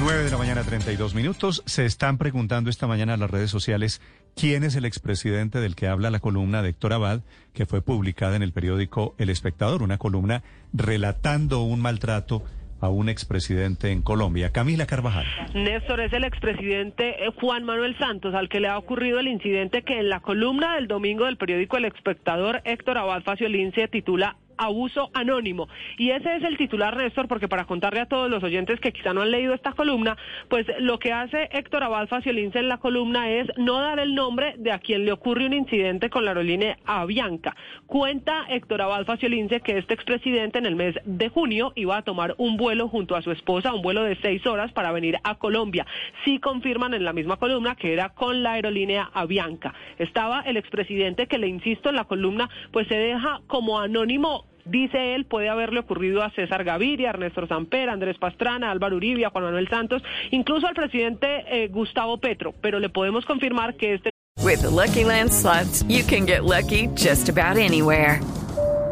9 de la mañana, 32 minutos. Se están preguntando esta mañana en las redes sociales quién es el expresidente del que habla la columna de Héctor Abad, que fue publicada en el periódico El Espectador, una columna relatando un maltrato a un expresidente en Colombia. Camila Carvajal. Néstor es el expresidente eh, Juan Manuel Santos, al que le ha ocurrido el incidente que en la columna del domingo del periódico El Espectador, Héctor Abad Faciolín se titula abuso anónimo. Y ese es el titular, Néstor, porque para contarle a todos los oyentes que quizá no han leído esta columna, pues lo que hace Héctor Abad Faciolince en la columna es no dar el nombre de a quien le ocurre un incidente con la aerolínea Avianca. Cuenta Héctor Abad Faciolince que este expresidente en el mes de junio iba a tomar un vuelo junto a su esposa, un vuelo de seis horas para venir a Colombia. Sí confirman en la misma columna que era con la aerolínea Avianca. Estaba el expresidente que le insisto en la columna, pues se deja como anónimo Dice él, puede haberle ocurrido a César Gaviria, Ernesto Samper, Andrés Pastrana, Álvaro Uribe, Juan Manuel Santos, incluso al presidente eh, Gustavo Petro, pero le podemos confirmar que este... With the Lucky Land slots, you can get lucky just about anywhere.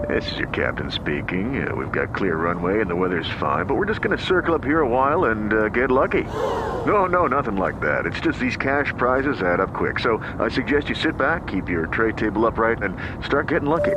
This is your captain speaking. Uh, we've got clear runway and the weather's fine, but we're just going to circle up here a while and uh, get lucky. No, no, nothing like that. It's just these cash prizes add up quick. So I suggest you sit back, keep your tray table upright, and start getting lucky.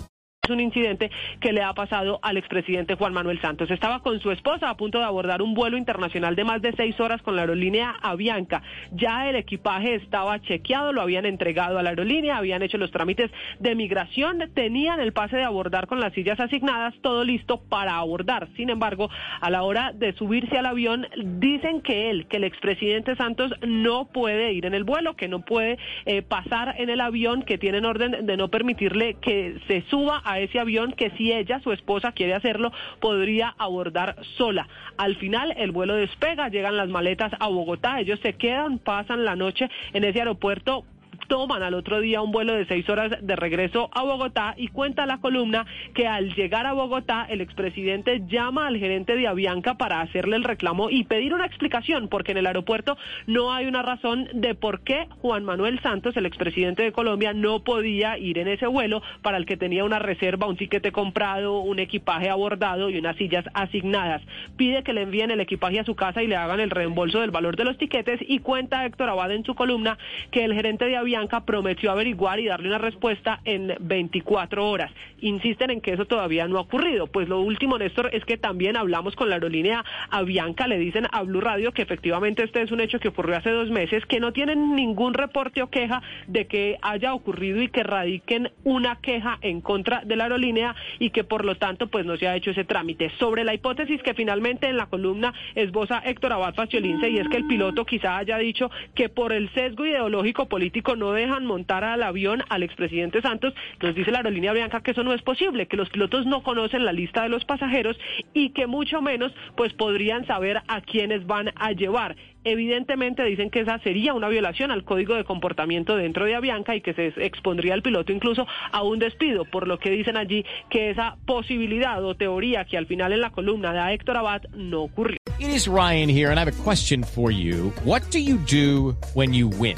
Un incidente que le ha pasado al expresidente Juan Manuel Santos. Estaba con su esposa a punto de abordar un vuelo internacional de más de seis horas con la aerolínea Avianca. Ya el equipaje estaba chequeado, lo habían entregado a la aerolínea, habían hecho los trámites de migración, tenían el pase de abordar con las sillas asignadas, todo listo para abordar. Sin embargo, a la hora de subirse al avión, dicen que él, que el expresidente Santos no puede ir en el vuelo, que no puede eh, pasar en el avión, que tienen orden de no permitirle que se suba a ese avión que si ella, su esposa, quiere hacerlo, podría abordar sola. Al final el vuelo despega, llegan las maletas a Bogotá, ellos se quedan, pasan la noche en ese aeropuerto toman al otro día un vuelo de seis horas de regreso a Bogotá y cuenta la columna que al llegar a Bogotá el expresidente llama al gerente de Avianca para hacerle el reclamo y pedir una explicación porque en el aeropuerto no hay una razón de por qué Juan Manuel Santos, el expresidente de Colombia, no podía ir en ese vuelo para el que tenía una reserva, un tiquete comprado, un equipaje abordado y unas sillas asignadas. Pide que le envíen el equipaje a su casa y le hagan el reembolso del valor de los tiquetes y cuenta Héctor Abad en su columna que el gerente de Avianca prometió averiguar y darle una respuesta en 24 horas. Insisten en que eso todavía no ha ocurrido. Pues lo último, Néstor, es que también hablamos con la aerolínea Avianca, le dicen a Blue Radio que efectivamente este es un hecho que ocurrió hace dos meses, que no tienen ningún reporte o queja de que haya ocurrido y que radiquen una queja en contra de la aerolínea y que por lo tanto pues no se ha hecho ese trámite. Sobre la hipótesis que finalmente en la columna esboza Héctor Abad Faciolince y es que el piloto quizá haya dicho que por el sesgo ideológico político no dejan montar al avión al expresidente Santos, nos dice la aerolínea Bianca que eso no es posible, que los pilotos no conocen la lista de los pasajeros y que mucho menos pues podrían saber a quiénes van a llevar. Evidentemente dicen que esa sería una violación al código de comportamiento dentro de Avianca y que se expondría al piloto incluso a un despido, por lo que dicen allí que esa posibilidad o teoría que al final en la columna de Héctor Abad no ocurrió. It is Ryan here and I have a question for you. What do you do when you win?